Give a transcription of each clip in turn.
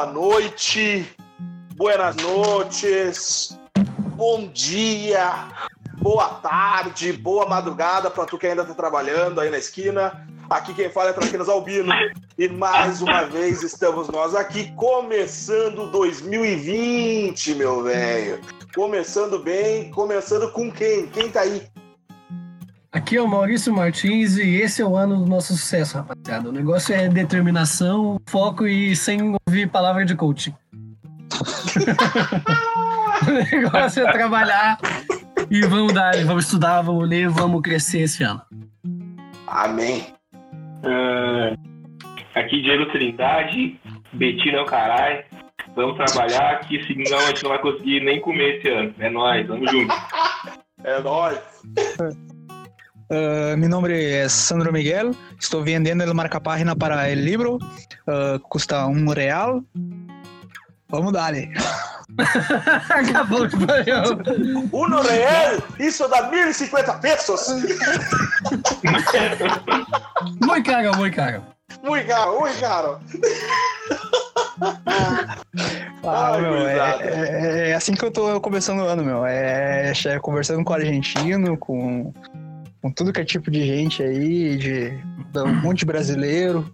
boa noite, buenas noches, bom dia, boa tarde, boa madrugada para tu que ainda tá trabalhando aí na esquina. Aqui quem fala é Traquinas Albino. E mais uma vez estamos nós aqui começando 2020, meu velho. Começando bem, começando com quem? Quem tá aí? Aqui é o Maurício Martins e esse é o ano do nosso sucesso, rapaziada. O negócio é determinação, foco e sem ouvir palavra de coaching. o negócio é trabalhar e vamos dar, vamos estudar, vamos ler, vamos crescer esse ano. Amém. Ah, aqui Diego Trindade, Betina é o caralho. Vamos trabalhar, que senão a gente não vai conseguir nem comer esse ano. É nóis, vamos junto. É nóis. Uh, mi nombre es Sandro Miguel, estoy vendiendo el marca-página para el libro, uh, custa um real. Vamos dale. Acabou de pariu. Uno real, isso dá 1.050 pesos. Muito caro, muito caro. Muito caro, muito caro. Ah, Ai, meu, é, é- é assim que eu tô começando o ano, meu. É, é conversando com o argentino, com, com tudo que é tipo de gente aí, de, de um monte de brasileiro.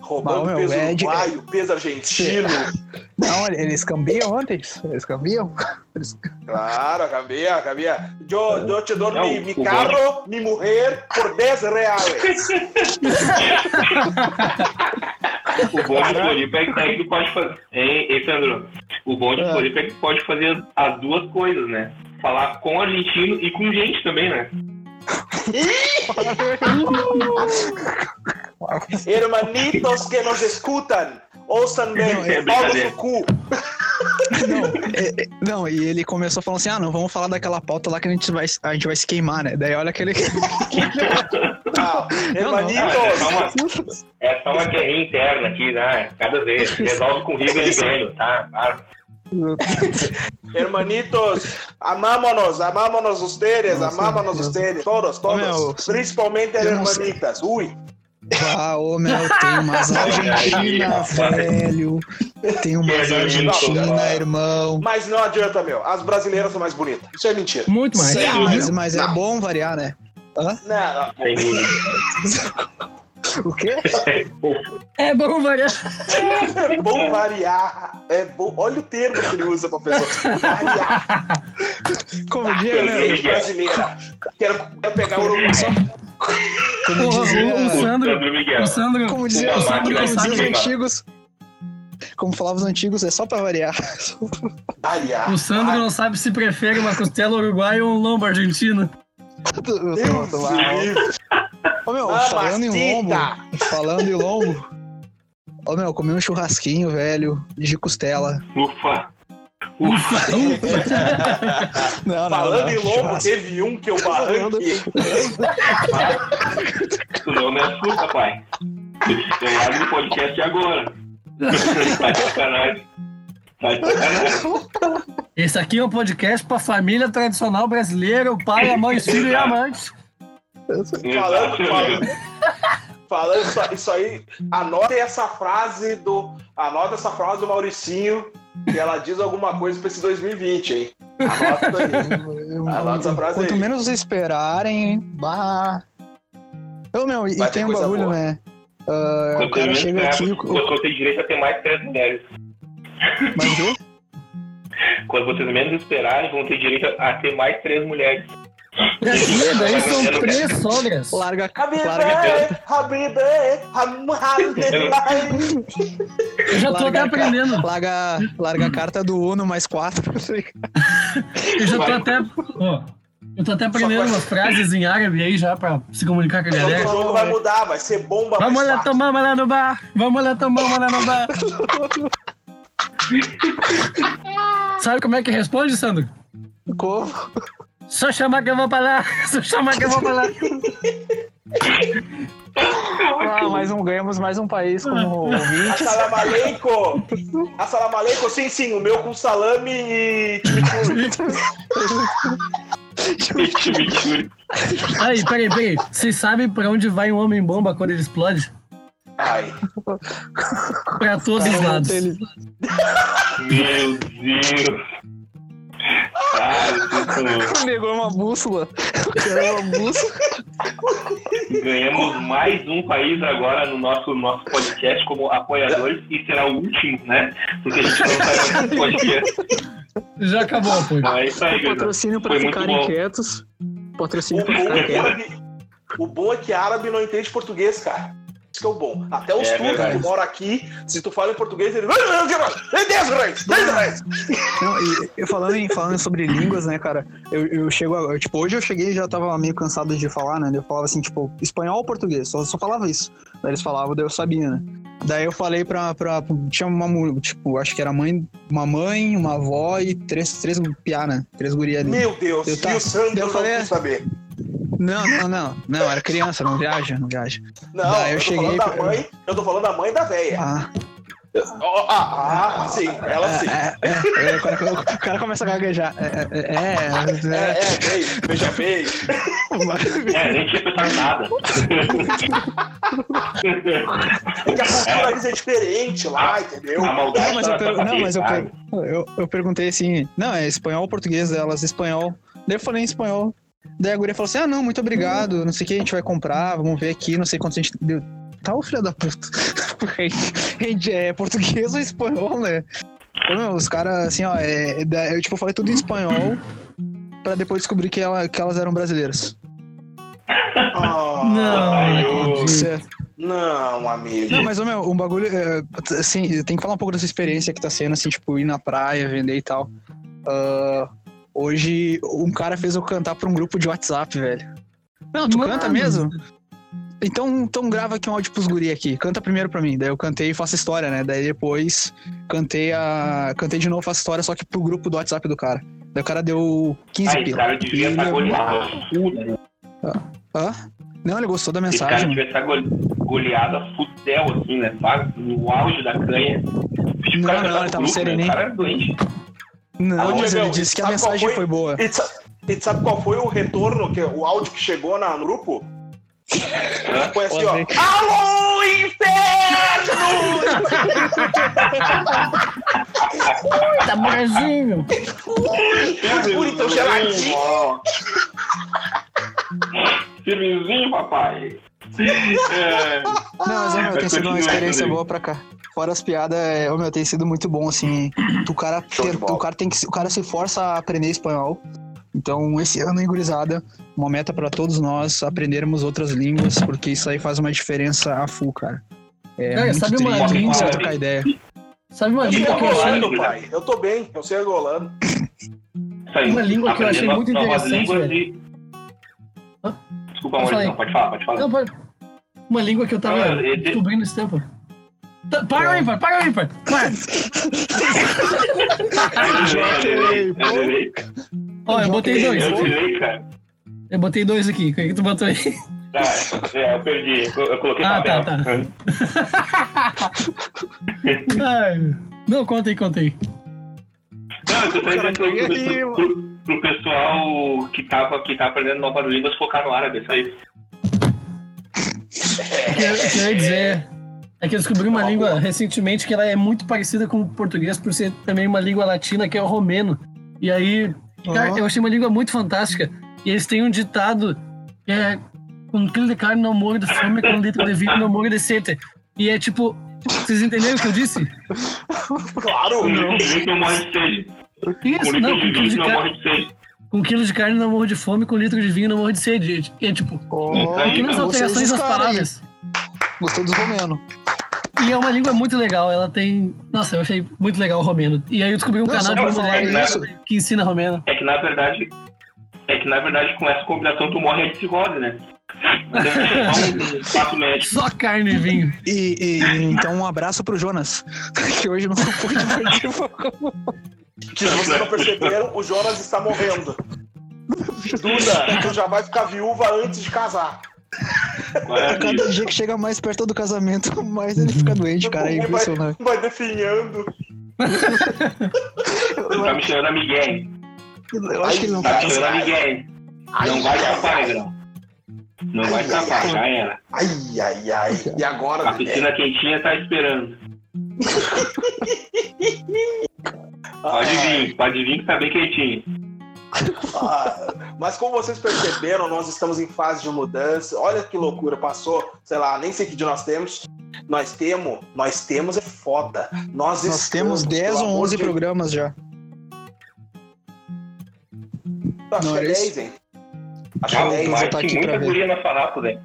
Roubando Não, meu, peso é uruguaio, peso argentino. Não, eles cambiam ontem? Eles cambiam? Eles- Claro, cambia, cambia. Eu, eu te dou mi, mi carro, mi mujer, por 10 reais. O bom de Floripa é que tá aí que pode fazer. Hein, hein, Sandro? O bom de Ah. Floripa é que pode fazer as duas coisas, né? Falar com argentino e com gente também, né? Hermanitos que nos escutam, ouçam bem, Não, é pau no cu. Não, é- é- não, e ele começou falando assim: ah, não, vamos falar daquela pauta lá que a gente vai, a gente vai se queimar, né? Daí olha aquele. Não, não. Ah, é, hermanitos, só uma, é só uma guerrinha interna aqui, né? Cada vez. Resolve com Riga de ganho, tá? Claro. hermanitos, amámonos, amámonos ustedes, Nossa, amámonos Deus. ustedes, todos, todos. meu, Principalmente as não hermanitas. Ui, Ah, ô, meu, tem umas Argentina, velho. Tem umas Argentina, irmão. mas não adianta, meu. As brasileiras são mais bonitas. Isso é mentira. Muito mais. Dúvida. mas, mas é Não. bom variar, né? Hã? Não, dúvida. O quê? É bom variar. É bom variar. É bom. Olha o termo que ele usa pra pessoa. Variar. Como dia, né? Brasileira. Quero, quero pegar o Uruguai. Como Porra, dizia, o, o Sandro. Sandro. O Sandro. como dizia, Uma como máquina diziam os antigos. Como falavam os antigos, é só pra variar. Variar. O Sandro não sabe se prefere uma costela uruguaia ou um lombo argentino. Eu. Ô, meu, Ah, falando em lombo, falando em lombo. Ô, meu, comi um churrasquinho, velho, de costela. Ufa. Ufa. Não, Falando em lombo, churrasco. teve um que eu barranquei. Tu não me assusta, pai. Eu largo o podcast agora. Tá de sacanagem. Tá de sacanagem. Esse aqui é um podcast pra família tradicional brasileira, o pai, a mãe, o filho e a amante. Falando, falando, falando isso, isso aí, anota essa frase do. Anota essa frase do Mauricinho, que ela diz alguma coisa pra esse 2020, hein? Anota aí. Anota essa frase Quanto aí. menos esperarem, bah. Ô, meu, e, Vai e tem um coisa bagulho, boa. né? O Quanto cara menos chega aqui. Quando você tem direito a ter mais três mulheres. Mas o Quando vocês menos esperarem, vão ter direito a ter mais três mulheres. Ih, daí são três sogras. larga, Ham- Hamdulillah. Eu já tô até larga, aprendendo. larga, larga a carta do Uno mais quatro. Eu já tô até. ó, eu tô até aprendendo umas frases em árabe aí já pra se comunicar com a O galera. jogo vai mudar, vai ser bomba Vamos lá fácil. tomar uma lá no bar. Vamos lá tomar uma lá no bar. Sabe como é que responde, Sandro? Como? Só chamar que eu vou pra lá. Só chamar que eu vou pra lá. Ah, mais um, ganhamos mais um país como ouvinte. Assalamu alaikum. Assalamu alaikum, sim, sim, o meu com salame e chimichurri. Aí, peraí, peraí. Vocês sabem pra onde vai um homem-bomba quando ele explode? Ai. Pra todos os lados. Ele- Meu Deus. Cara, vocês são- Pegou uma bússola. Pegou uma bússola. ganhamos mais um país agora no nosso, nosso podcast como apoiadores e será o último, né? Porque a gente não sai mais podcast. Já acabou o apoio. É isso aí. Patrocínio pra Foi muito ficarem quietos. O Patrocínio pra ficarem quietos. é que, o bom é que árabe não entende português, cara. Isso que é o bom. Até os É turcos verdade. que moram aqui, se tu fala em português, eles. "Ei, 10 reais! 10 reais! Não, e eu falando, em, falando sobre línguas, né, cara, eu, eu chego, a- tipo, hoje eu cheguei e já tava meio cansado de falar, né, eu falava assim, tipo, espanhol ou português, só, só falava isso. Daí eles falavam, daí eu sabia, né. Daí eu falei pra, pra, tinha uma, tipo, acho que era mãe, uma mãe, uma avó e três, três piá, né, três gurias ali. Meu Deus, Eu e tava- o Sandro eu não falei- saber. Não, não, não, não, era criança, não viaja, não viaja. Não, Daí eu eu, tô cheguei falando da pra- mãe, eu tô falando da mãe da véia. Ah, Ó, Ah, ah, sim, ela sim. é, é, é, o, cara, o cara começa a gaguejar. É, é, é, É, é, é, beija veio. É, nem tinha pensado nada. É que a cultura deles é diferente lá, entendeu? A maldade Não, mas eu, per- não, mas eu, per- eu, eu perguntei assim, não, é espanhol ou português delas, espanhol. Daí eu falei em espanhol. Daí a guria falou assim, ah, não, muito obrigado, não sei o que, a gente vai comprar, vamos ver aqui, não sei quanto a gente deu. Tá o filho da puta. Gente, é português ou espanhol, né? Ô, meu, os caras, assim, ó, é, é eu tipo, falei tudo em espanhol pra depois descobrir que, ela, que elas eram brasileiras. Ah, Não, eu- não. Não, amigo. Não, mas, ô, meu, um bagulho, é, assim, tem que falar um pouco dessa experiência que tá sendo, assim, tipo, ir na praia, vender e tal. Ah, hoje, um cara fez eu cantar pra um grupo de WhatsApp, velho. Não, tu Mano. canta mesmo? Então, então grava aqui um áudio pros guri aqui. Canta primeiro pra mim. Daí eu cantei e faço história, né? Daí depois cantei a. Cantei de novo, faço história, só que pro grupo do WhatsApp do cara. Daí o cara deu 15 Aí, pila. cara devia E estar levou- goleado. Hã? Não, ele gostou da Esse cara mensagem. devia estar gole- goleado a futel, assim, né? No auge da canha. Tipo, Não, o cara não, tá ele tava grupo, né? sereninho. O cara era doente. Não, mas Diegão, ele disse que a sabe mensagem foi? foi boa. E tu sa- e sabe qual foi o retorno, que, o áudio que chegou na, no grupo? Foi assim, ó. Pode ver. Alô, inferno! Tá bonzinho. Bonitão geladinho. Firmezinho, papai. É, Não, mas, meu, tem sido uma experiência boa pra cá. Fora as piadas, é, meu, tem sido muito bom, assim. O cara, de bola. o cara tem que, se- o cara se força a aprender espanhol. Então, esse ano, hein, gurizada, uma meta pra todos nós aprendermos outras línguas, porque isso aí faz uma diferença a full, cara. É, Cara, muito sabe uma triste, língua- você trocar ideia. Sabe uma língua que eu achei. pai. Eu tô bem, eu sei angolano. Uma língua que eu achei muito interessante, velho. e- Hã? Desculpa, Maurício, não, pode falar, pode falar. Não, pode- Uma língua que eu tava Ah, esse- descobrindo esse tempo. Tá, Para o ímpar, para o ímpar. Ó, eu botei dois. Eu delay, cara. Eu botei dois aqui. O que que tu botou aí? Ah, é, eu perdi. Eu, coloquei Ah, papel. tá, Ai, Não, conta aí, conta aí. Não, eu tô Cara, dizendo pro, pro, pro, pessoal que tava, que tá aprendendo novas línguas focar no árabe, isso aí. O que eu, o que eu ia dizer é que eu descobri uma língua recentemente que ela é muito parecida com o português por ser também uma língua latina que é o romeno. E aí, cara, eu achei uma língua muito fantástica. E eles têm um ditado que é com um quilo de carne não morre de fome, com um litro de vinho não morre de sede. E é tipo, vocês entenderam o que eu disse? Claro! Vinho não morre de sede. Isso, não, com um quilo de, não com quilo de carne não morre de fome, com um litro de vinho não morre de sede. E é tipo, pequenas alterações vocês, nas cara, aí. palavras. Gostou dos romenos. E é uma língua muito legal, ela tem. Nossa, eu achei muito legal o romeno. E aí eu descobri um Não, canal de uma pra mulher isso. que ensina romeno. É que na verdade. É que na verdade com essa combinação tu morre de cirrose, né? Espaço médico. Só carne e vinho. E, e- então um abraço pro Jonas, que hoje não pôde participar. Se vocês não perceberam, o Jonas está morrendo. Duda, tu já vai ficar viúva antes de casar. Agora, Cada dia que chega mais perto do casamento, mais ele fica doente, cara. É vai, impressionante. vai definhando. tá me chamando a Miguel. Eu acho que ele não Tá me faz. chamando a Miguel. Não vai chapar, negrão. Não vai escapar, já era. Ai, ai, ai. E agora, A piscina quentinha tá esperando. Pode vir, pode vir que tá bem quentinho. Ah, mas como vocês perceberam, nós estamos em fase de mudança. Olha que loucura, passou, sei lá, nem sei que dia nós temos. Nós temos, nós temos é foda. Nós, Nós temos estamos, 10 pelo ou amor 11 de- programas já. Acho Não que é era 10, hein? Acho que é Ah, 10. mas tem aqui muita guria na farrapo, né?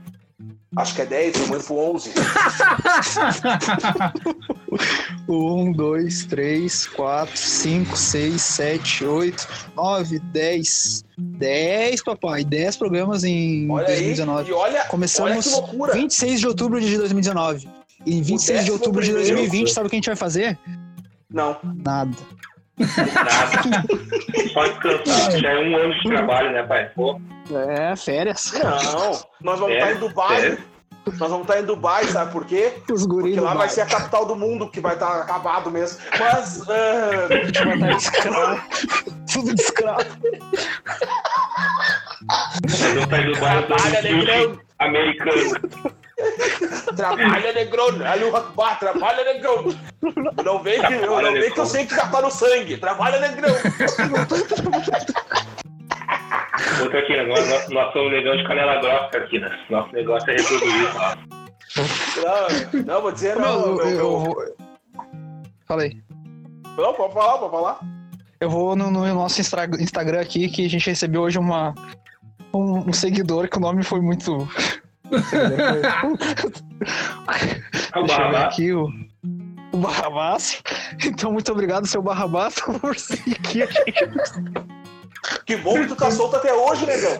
Acho que é 10, eu vou pro 11. 1, 2, 3, 4, 5, 6, 7, 8, 9, 10. 10, papai. 10 programas em Olha aí. 2019. E olha, Começamos olha que loucura. 26 de outubro de 2019. E em 26 de outubro de primeiro. 2020, sabe o que a gente vai fazer? Não. Nada. Nada. Só descansar. Já é um ano de trabalho, né, pai? Pô, É, férias. Não. Nós vamos É, estar em Dubai. sério? Nós vamos estar em Dubai, sabe por quê? Os guris Porque lá do vai ser a capital do mundo, que vai estar acabado mesmo. Mas. ah, vai estar escravo. Tudo de escravo. em Dubai Trabalha, negrão. americano. Trabalha, negrão. Ali Akbar, trabalha, negrão. Não vem que, não vem que eu sei que já tá no sangue. Trabalha, negrão. Outra aqui, nós, somos negão de canela grossa aqui, né? Nosso negócio é reproduzir. Não, não vou dizer Meu, não. eu, eu vou. Falei. Não, pode falar, pode falar. Eu vou no, no nosso Instagram aqui, que a gente recebeu hoje uma, um, um seguidor que o nome foi muito. É o Deixa eu ver Barrabás. aqui o, o Barrabás. Então, muito obrigado, seu Barrabás, por seguir a gente. Que bom que tu tá solto até hoje, negão.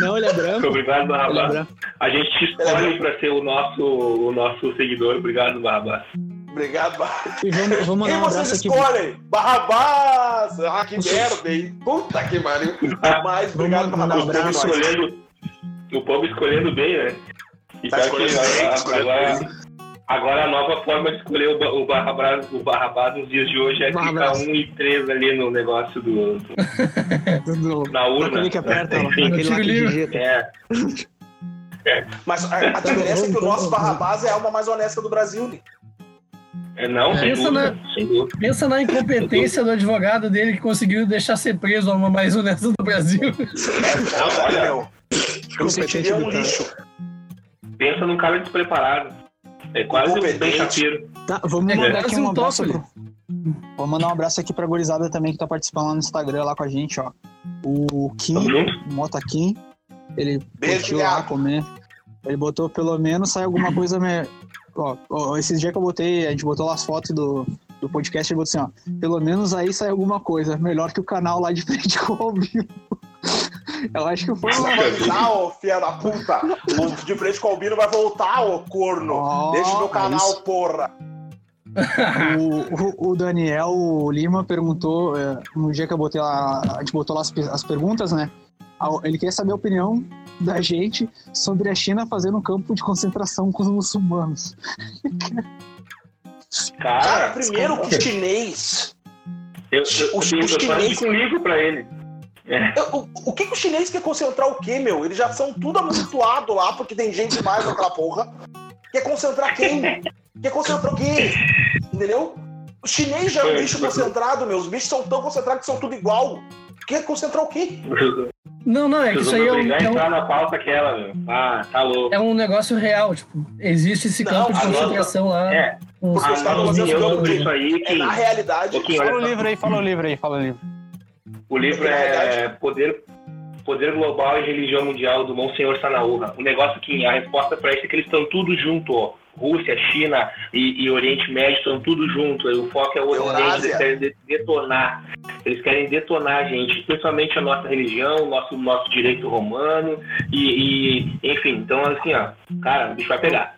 Não, ele é branco. Obrigado, é Barrabás. branco. A gente te escolhe pra ser o nosso, o nosso seguidor. Obrigado, Barrabás. Obrigado, Barrabás. E vamos, vamos Quem vocês aqui. escolhem? Barrabás! Ah, que merda, hein? Puta que pariu. Mas obrigado, Vamos um O Barrabás. povo escolhendo, o povo escolhendo bem, né? E Tá que escolhendo bem, agora, agora, a nova forma de escolher o, Ba- o Barrabás, o Barrabás nos dias de hoje é ficar Barrabás. um e três ali no negócio do, do- Do, na urna. aquele que aperta, lá, Enfim, aquele lá que digita. É, Mas a, a diferença é que o nosso Barrabás é a alma mais honesta do Brasil, né? é não, sem Pensa dúvida, na-. Pensa na incompetência do advogado dele que conseguiu deixar ser preso a uma mais honesta do Brasil. Foda, olha, meu. Eu sentiria um lixo. Pensa num cara despreparado. É quase um chapeiro. Tá, vamos É mandar aqui um abraço pro... Vou mandar um abraço aqui pra gurizada também que tá participando lá no Instagram lá com a gente, ó. O Kim, o Mota Kim, ele curtiu lá, comer. Ele botou pelo menos sai alguma coisa me... ó, ó, esses dias que eu botei, a gente botou lá as fotos do, do podcast, ele botou assim, ó, pelo menos aí sai alguma coisa, melhor que o canal lá de frente com o ao vivo. Eu acho que foi Vai uma... avisar, ô filha da puta. O de frente com o Albino vai voltar, ô corno. Ó, Deixa o meu é canal, isso. porra. O, o, o Daniel Lima perguntou, é, no dia que eu botei lá, a gente botou lá as, as perguntas, né? A- Ele quer saber a opinião da gente sobre a China fazendo um campo de concentração com os muçulmanos. Cara, Cara, primeiro que chinês. eu, eu, os- eu, os eu, eu ele. É. O, o que, que o chinês quer concentrar o quê, meu? Eles já são tudo amontoado lá, porque tem gente demais naquela porra. Quer concentrar quem? Quer concentrar quem? Entendeu? O chinês já é um bicho concentrado, meu. Os bichos são tão concentrados que são tudo igual. Quer concentrar o quê? Não, não, é que isso aí é um, é um- entrar na pauta aquela, meu. Ah, tá louco. é um negócio real. Tipo, existe esse Não, campo de a nossa- concentração lá. É, com Porque a os caras nossa fazendo opinião campo sobre de- isso aí É que... na realidade. Fala o livro aí, fala o livro aí, fala o livro. O livro é Poder, Poder Global e Religião Mundial do Monsenhor Sanaúra. O negócio que a resposta para isso é que eles estão tudo junto, ó. Rússia, China e, e Oriente Médio estão tudo junto. O foco é o Ocidente, eles querem de- detonar. Eles querem detonar a gente, principalmente a nossa religião, o nosso, nosso direito romano e, e, enfim. Então, assim, ó, cara, o bicho vai pegar.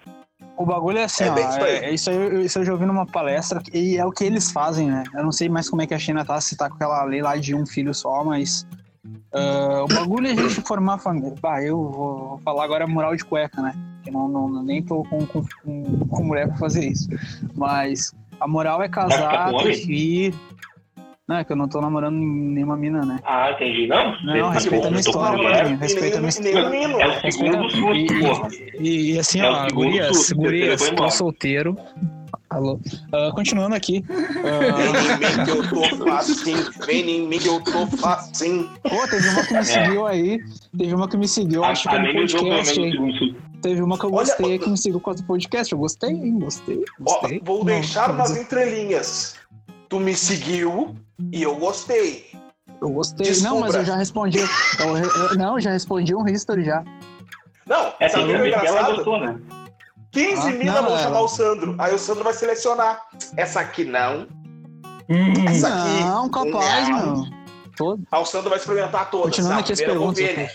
O bagulho é assim, É ó, isso aí. é- é isso aí, eu- isso eu já ouvi numa palestra, e é o que eles fazem, né? Eu não sei mais como é que a China tá, se tá com aquela lei lá de um filho só, mas ah, o bagulho é a gente formar família. Bah, eu vou, falar agora moral de cueca, né? Que não, não, nem tô com, com, com, mulher pra fazer isso. Mas a moral é casar, ter filho. Não, é que eu não tô namorando nenhuma mina, né? Ah, entendi. Não, Não, você- respeita a minha história, Paulinho. Respeita a minha o Nino. É o segundo E, susto, porra. e, e assim, É ó, gurias, susto, gurias, tô solteiro. Alô. Ah, continuando aqui. Ah, Vem em mim que eu tô facinho. Vem em mim que eu tô facinho. pô, teve uma que me seguiu aí. Teve uma que me seguiu, acho que A no menos podcast, hein? Teve uma que eu Olha, gostei ô- que me seguiu com o podcast. Eu gostei, hein? Gostei. Ó, gostei. vou Não, deixar nas entrelinhas. Tu me seguiu e eu gostei. Eu gostei. Descubra. Não, mas eu já respondi. eu- eu- não, eu já respondi um history já. Não, Essa sabe o que é vez ela engraçado? gostou, né? 15 Ah, minas vão é. chamar o Sandro. Aí o Sandro vai selecionar. Essa aqui não. Hum, Essa aqui. Não, capaz, não. mano. Todo. Aí o Sandro vai experimentar todas. Continuando Não, aqui as perguntas. ver, né?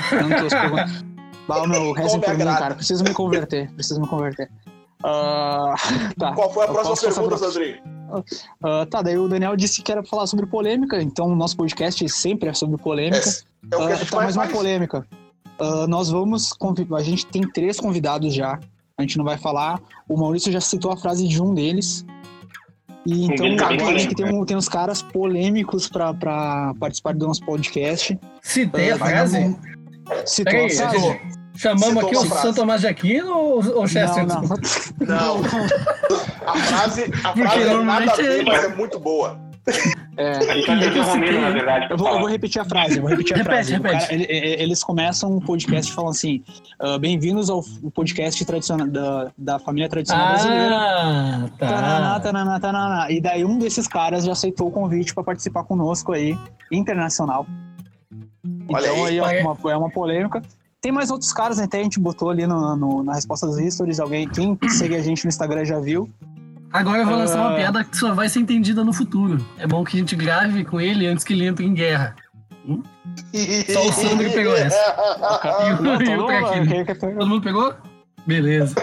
Continuando aqui as perguntas. Bah, o meu resto cara. Preciso me converter. Preciso me converter. Ah, tá. Qual foi a Eu próxima pergunta, pra- Sandrinho? Ah, tá, daí o Daniel disse que era pra falar sobre polêmica, então o nosso podcast sempre é sobre polêmica. É, é o que a gente tá, mais mais uma polêmica. Ah, nós vamos. A gente tem três convidados já. A gente não vai falar. O Maurício já citou a frase de um deles. E então bem eu acho que tem, um- tem uns caras polêmicos pra, pra participar do nosso podcast. Citei a Ah, frase? vamos- Citou a a frase? Chamamos Citou aqui o. Santo Tomás de Aquino ou o Chester? Não, não. Não. A frase, a Porque frase é nada a normalmente ver, é- mas é muito boa. É, Romero, na verdade. Eu vou, eu vou repetir a frase, eu vou repetir a Repete, frase. Repete. cara- ele- ele- eles começam um podcast falando assim: ah, bem-vindos ao podcast tradicional da, da família tradicional brasileira. Ah, Tananá, tá. tananá, tananá. E daí um desses caras já aceitou o convite para participar conosco aí, internacional. Olha então aí. aí é uma, é uma polêmica. Tem mais outros caras, né? até a gente botou ali no, no- na resposta dos stories, alguém, quem segue a gente no Instagram já viu. Agora eu vou lançar uma Ah. piada que só vai ser entendida no futuro. É bom que a gente grave com ele antes que ele entre em guerra. Só o Sandro que pegou essa. E o- e o Todo mundo pegou? Beleza.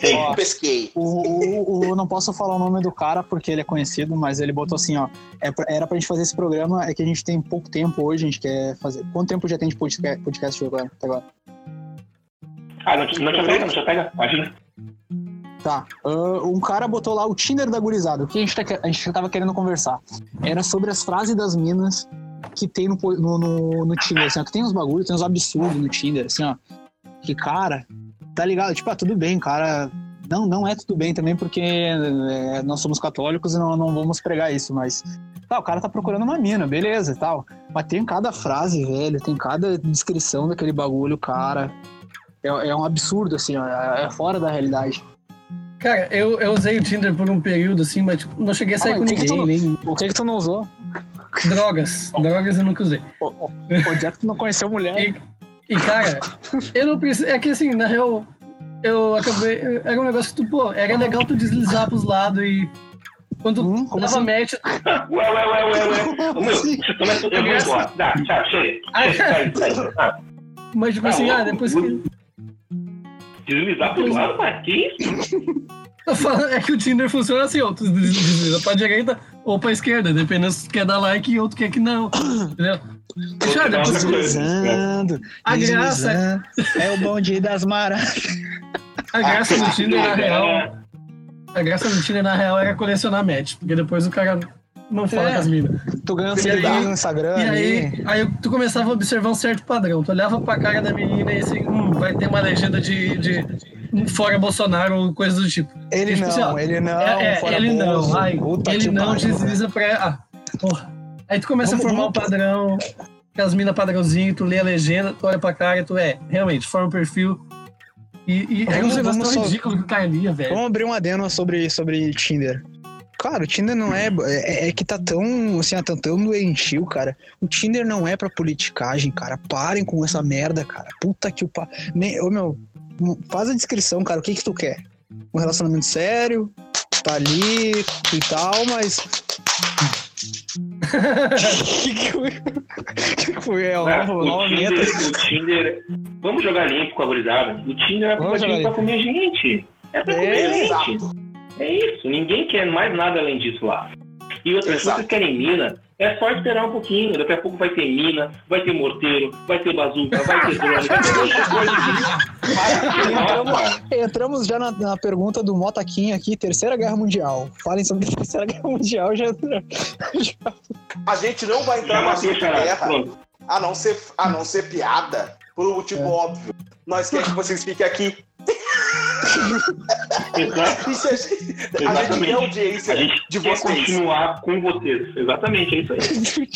Tem. Ó, Pesquei. O, o, o- não posso falar o nome do cara porque ele é conhecido, mas ele botou assim, ó. é era pra gente fazer esse programa, é que a gente tem pouco tempo hoje, a gente quer fazer. Quanto tempo já tem de podcast, podcast agora? Até agora? Ah, não te, não pega, não te pega. Imagina. Tá. ah, um cara botou lá o Tinder da gurizada. O que a gente, tá, a gente tava querendo conversar? Era sobre as frases das minas que tem no, no, no, no Tinder. Assim, ó, que tem uns bagulhos, tem uns absurdos no Tinder, assim, ó. Que, cara, tá ligado? Tipo, ah, tudo bem, cara. Não, não é tudo bem também, porque é, nós somos católicos e não, não vamos pregar isso, mas. Tá, o cara tá procurando uma mina, beleza e tal. Mas tem cada frase, velho, tem cada descrição daquele bagulho, cara. É, é um absurdo, assim, ó, é é fora da realidade. Cara, eu, eu usei o Tinder por um período, assim, mas tipo, não cheguei a sair Ah, com ninguém, tu- nem O que que tu não usou? drogas. Drogas eu nunca usei. O- o- Onde é que tu não conheceu mulher? E, e, cara, eu não preciso. É que assim, na real, eu acabei. Era um negócio que tu, pô, era legal tu deslizar pros lados e. Quando Hum, tu como dava assim? match. Ué, ué, ué, ué, ué. Meu, Sim. começa- eu vou embora. Dá, tchau, chega. Ah, Sai, sai. Ah, Mas, tipo assim, ah, depois que. Deslizar pro lado, mas que isso? Eu falo, é que o Tinder funciona assim, ó. Tu des- desliza pra direita ou pra esquerda, dependendo se tu quer dar like e outro quer que não. Entendeu? Já, depois que. Deslizando, A graça. É o bonde das maras. a graça do Tinder, na real. É, A graça do Tinder, na real, era colecionar match. Porque depois o cara não fala É. com as minas. Tu ganha seguidor aí- no Instagram E aí, aí tu começava a observar um certo padrão. Tu olhava pra cara da menina e assim, hum, vai ter uma legenda de, de fora Bolsonaro ou coisa do tipo. Ele tipo assim, não, ó, ele não. É, é, fora ele Bozo. não, ai, ele não desliza pra. Ah, porra. Aí tu começa Vamos- a formar o padrão, com as minas padrãozinho, tu lê a legenda, tu olha pra cara e tu é, realmente, forma o perfil. E, e é um Vamos- negócio vamos tão só- ridículo que o cara lia, velho. Vamos abrir um adeno sobre, sobre Tinder. Cara, o Tinder não é, é. é que tá tão. Assim, tá tão doentio, cara. O Tinder não é pra politicagem, cara. Parem com essa merda, cara. Puta que o pa. Nem, ô, meu, faz a descrição, cara. O que que tu quer? Um relacionamento sério? Tá ali e tal, mas. que que foi? que que foi? É, nova, o, Tinder, meta. o Tinder. Vamos jogar limpo com a gurizada. O Tinder é Vamos jogar aplicativo pra limpo. comer gente. É pra É, comer gente. Exato. É isso. Ninguém quer mais nada além disso lá. E outra, se Exato. vocês querem mina, É só esperar um pouquinho. Daqui a pouco vai ter mina, vai ter morteiro, vai ter bazuca, vai ter drone. Entramos, entramos já na, na pergunta do Motaquinho aqui, Terceira Guerra Mundial. Falem sobre a Terceira Guerra Mundial já. já- A gente não vai entrar cara. guerra, Pronto. a não ser, a não ser piada, por um motivo É. óbvio. Nós queremos que vocês fiquem aqui. Exato. Isso é- a gente Exatamente. audiência A gente de quer vocês. continuar com vocês. Exatamente, é isso aí. A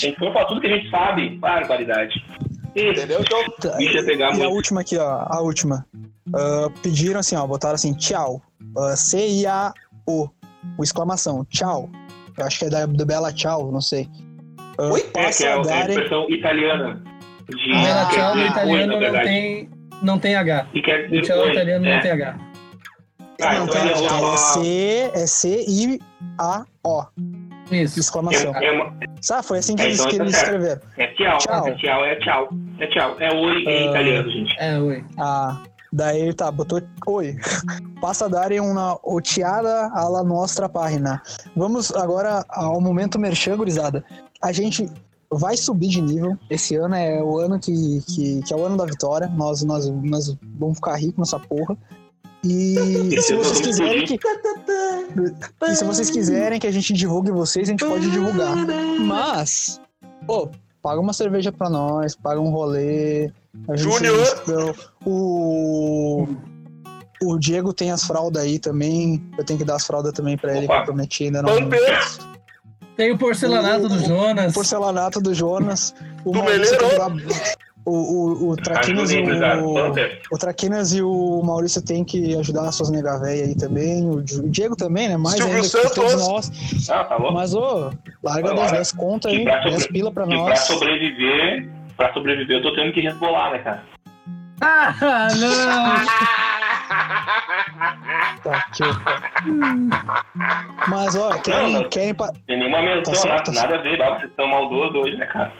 gente falar tudo que a gente sabe. Barbaridade. Entendeu? Então, Tá, Bicho ia pegar e a muito. última aqui, ó. A última. Ah, pediram assim, ó. Botaram assim, tchau. Ah, C-I-A-O. O exclamação, tchau. Eu acho que é da, do Bela Tchau, não sei. Ah, Oi? é, que passa é a a, é a expressão italiana. De, Ah, tchau no oi, italiano não tem, não tem H. E quer O dizer tchau no oi. italiano é. não tem H. Ah, não, então tem, é é, C, é C-I-A-O. Isso. Exclamação. É, é, uma- Sabe, foi assim que É, eles, então que tá eles certo. escreveram. é tchau. Tchau. É tchau, é tchau. É tchau. É oi em Ah. italiano, gente. É, oi. Ah, daí ele tá, botou oi. Passa a darem uma oteada alla nostra página. Vamos agora ao momento merchan, gurizada. A gente vai subir de nível. Esse ano é o ano que, que, que é o ano da vitória. Nós, nós, nós vamos ficar ricos nessa porra. E se tô vocês quiserem que, e se vocês quiserem que a gente divulgue vocês, a gente pode divulgar. Mas, pô, paga uma cerveja pra nós, paga um rolê. A gente- Júnior! O. O Diego tem as fraldas aí também. Eu tenho que dar as fraldas também pra ele, que eu prometi ainda não. Tem o porcelanato do Jonas. Porcelanato do Jonas. O Do Maurício Meleiro. O, o, o Traquinas e o. O Traquinas e o Maurício tem que ajudar as suas nega véia aí também. O Di- o Diego também, né? Mais Silvio ainda que todos Santos. nós. Ah, tá. Mas, ô, larga Bora. 10, 10 conta aí, E pra 10 sobre- pila pra E pra nós. sobreviver, pra sobreviver, eu tô tendo que resbolar, né, cara? Ah, não! Tá, que eu- Mas, ó, querem, Não, não. querem, pa- Tem nenhuma menção, Tá certo, nada, nada a ver, vocês estão maldosos hoje, né, cara?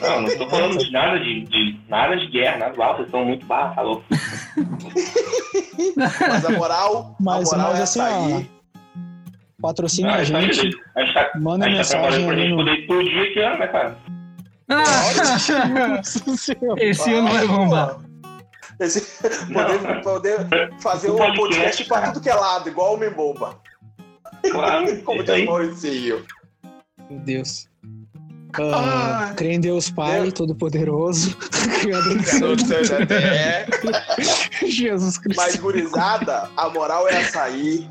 Não, não tô falando de nada de, de nada de guerra, nada, ah, vocês estão muito barra, tá louco? mas a moral, Mas- a moral mas é assim, patrocine Ah, a a gente gente. tá- a gente tá, Manda a gente tá mensagem trabalhando pra gente no. poder explodir esse ano, né, cara? Ah, Esse ano vai bombar. Esse, poder, poder fazer O um podcast, podcast pra tudo que é lado, igual o Homem Bomba. Claro, Como diz o Mauricinho. Meu Deus. Ah, Ai. crê em Deus Pai, Deus. Todo-Poderoso, Criador do céu. Jesus Cristo. Mas, gurizada, a moral é essa aí.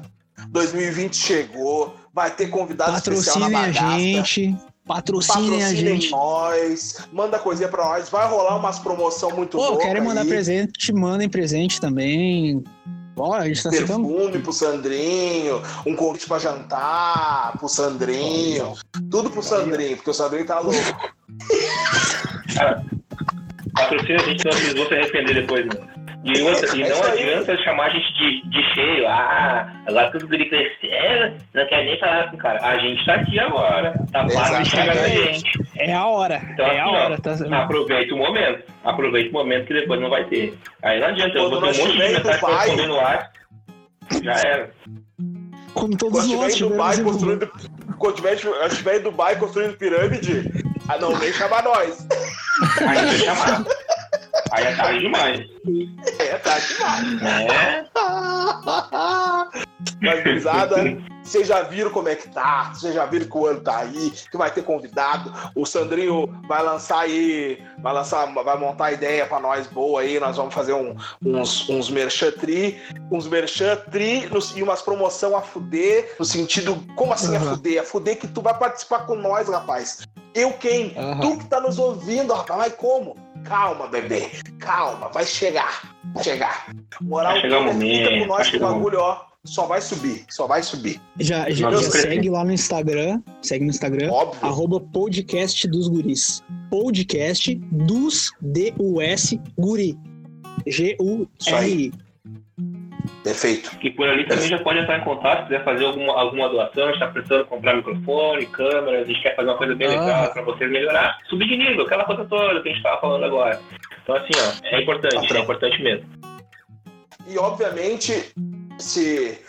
2020 chegou, vai ter convidado especial na Patrocinem a bagaça. gente. Patrocinem a Patrocinem gente. nós, manda coisinha pra nós, vai rolar umas promoção muito Pô, louca querem mandar aí. presente, mandem presente também. Ó, a gente tá ficando. Perfume pro Sandrinho, um convite pra jantar pro Sandrinho, tudo pro Sandrinho, porque o Sandrinho tá louco. Patrocina a gente, vocês vão se arrepender depois, né? E, outra, e É não aí. adianta chamar a gente de, de cheio. Ah, agora tudo guri crescendo, não quer nem falar com o cara. A gente tá aqui agora. Tá chegar na Exatamente. gente. É a hora. Então, é a assim, ó, hora. Tá... Aproveita o momento. Aproveita o momento que depois não vai ter. Aí não adianta, eu vou ter um monte de tiver em mensagem pra responder no ar. Já era. Como todos Quando nós estiver em Dubai construindo. Quando tiver, quando estiver em Dubai construindo pirâmide, ah não, nem chama nós. Aí vai chamar. Aí é tarde demais. É, tá demais. Né? Mas, gurizada, vocês já viram como é que tá? Vocês já viram que o ano tá aí, que vai ter convidado. O Sandrinho vai lançar aí, vai lançar, vai montar ideia pra nós boa aí. Nós vamos fazer um- uns, uns merchan tri, uns merchan tri no- e umas promoção a fuder, no sentido, como assim a Uhum. fuder? A fuder que tu vai participar com nós, rapaz. Eu quem? Aham. Tu que tá nos ouvindo, rapaz, mas como? Calma, bebê, calma, vai chegar, vai chegar. Moral, Vai chegar o fica momento, com vai nós que o bagulho, ó, só vai subir, só vai subir. Já, já, já segue lá no Instagram. Segue no Instagram. Óbvio. Arroba podcast dos guris. Podcast dos D-U-S guri. G-U-R-I. Perfeito. E por ali também já pode entrar em contato, se quiser fazer alguma, alguma doação, a gente tá precisando comprar microfone, câmeras, a gente quer fazer uma coisa bem Ah. legal pra vocês melhorar. Subir de nível, aquela coisa toda que a gente tava falando agora. Então assim, ó, é importante, é importante mesmo. E obviamente, se,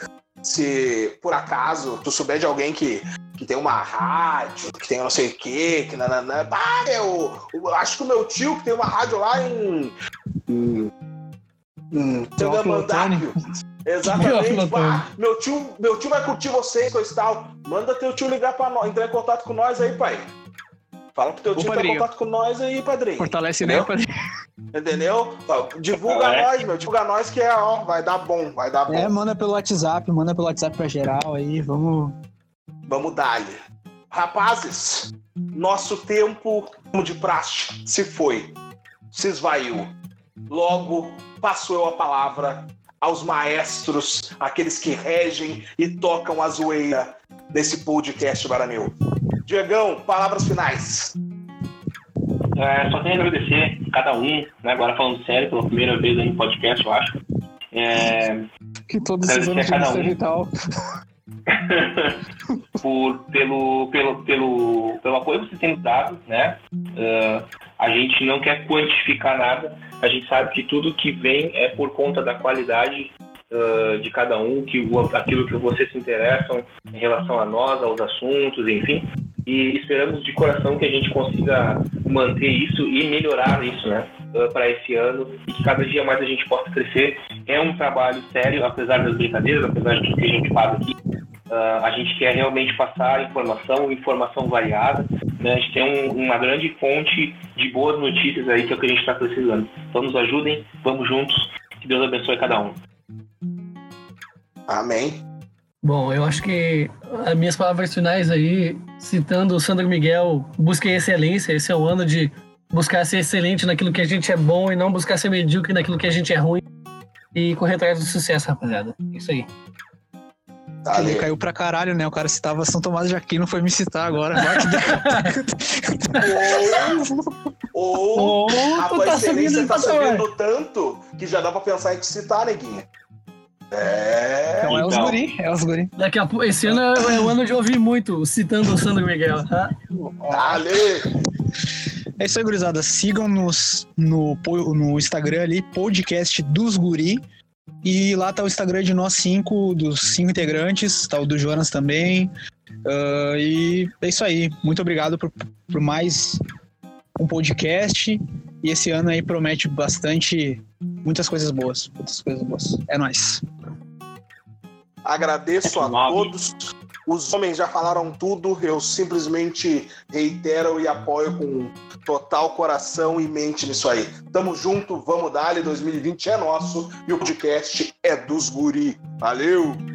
se por acaso tu souber de alguém que, que tem uma rádio, que tem não sei o quê, que nananã. Ah, eu, eu acho que o meu tio que tem uma rádio lá em. em, Teófilo Teomandápio. Exatamente. Ah, meu, tio, meu tio vai curtir vocês, coisa e tal. Manda teu tio ligar pra nós, entrar em contato com nós aí, pai. Fala pro teu Ô, tio entrar em contato com nós aí, padrinho. Fortalece, né, padrinho? Entendeu? Divulga É. nós, meu. Divulga nós que é, ó, vai dar bom, vai dar bom. É, manda pelo WhatsApp, manda pelo WhatsApp pra geral aí, vamos. Vamos dar-lhe. Rapazes, nosso tempo de praxe se foi, se esvaiu. Logo, passo eu a palavra aos maestros, aqueles que regem e tocam a zoeira desse podcast Baranil. Diegão, palavras finais. É, só tenho a agradecer cada um, né, agora falando sério, pela primeira vez aí no podcast, eu acho. É, Que todos esses Agradecer anos a cada um. e tal. por, pelo, pelo, pelo, pelo apoio que vocês têm dado, né? Ah, a gente não quer quantificar nada, a gente sabe que tudo que vem é por conta da qualidade ah, de cada um, que o- aquilo que vocês se interessam em relação a nós, aos assuntos, enfim. E esperamos de coração que a gente consiga manter isso e melhorar isso, né? para esse ano e que cada dia mais a gente possa crescer. É um trabalho sério, apesar das brincadeiras, apesar de tudo que a gente faz aqui. Ah, a gente quer realmente passar informação, informação variada. Né? A gente tem um- uma grande fonte de boas notícias aí que é o que a gente está precisando. Então nos ajudem, vamos juntos. Que Deus abençoe cada um. Amém. Bom, eu acho que as minhas palavras finais aí, citando o Sandro Miguel, busquem excelência. Esse é o ano de buscar ser excelente naquilo que a gente é bom e não buscar ser medíocre naquilo que a gente é ruim. E correr atrás do sucesso, rapaziada. Isso aí. Ele caiu pra caralho, né? O cara citava São Tomás de Aquino, foi me citar agora. Ou, ou a tu tua tá excelência tá patamar. subindo tanto que já dá pra pensar em te citar, neguinha. É. Então é os Então. guri, é os guri. Daqui a pouco, esse ano é, é o ano de ouvir muito, citando o Sandro Miguel, tá? Dale. É isso aí, gurizada. Sigam nos, no, no Instagram ali, podcast dos guri. E lá tá o Instagram de nós cinco, dos cinco integrantes, tá o do Jonas também. Ah, e é isso aí. Muito obrigado por, por mais um podcast. E esse ano aí promete bastante, muitas coisas boas. Muitas coisas boas. É nóis. Agradeço a todos. Os homens já falaram tudo, eu simplesmente reitero e apoio com total coração e mente nisso aí. Tamo junto, vamos dar 2020 é nosso e o podcast é dos guri. Valeu!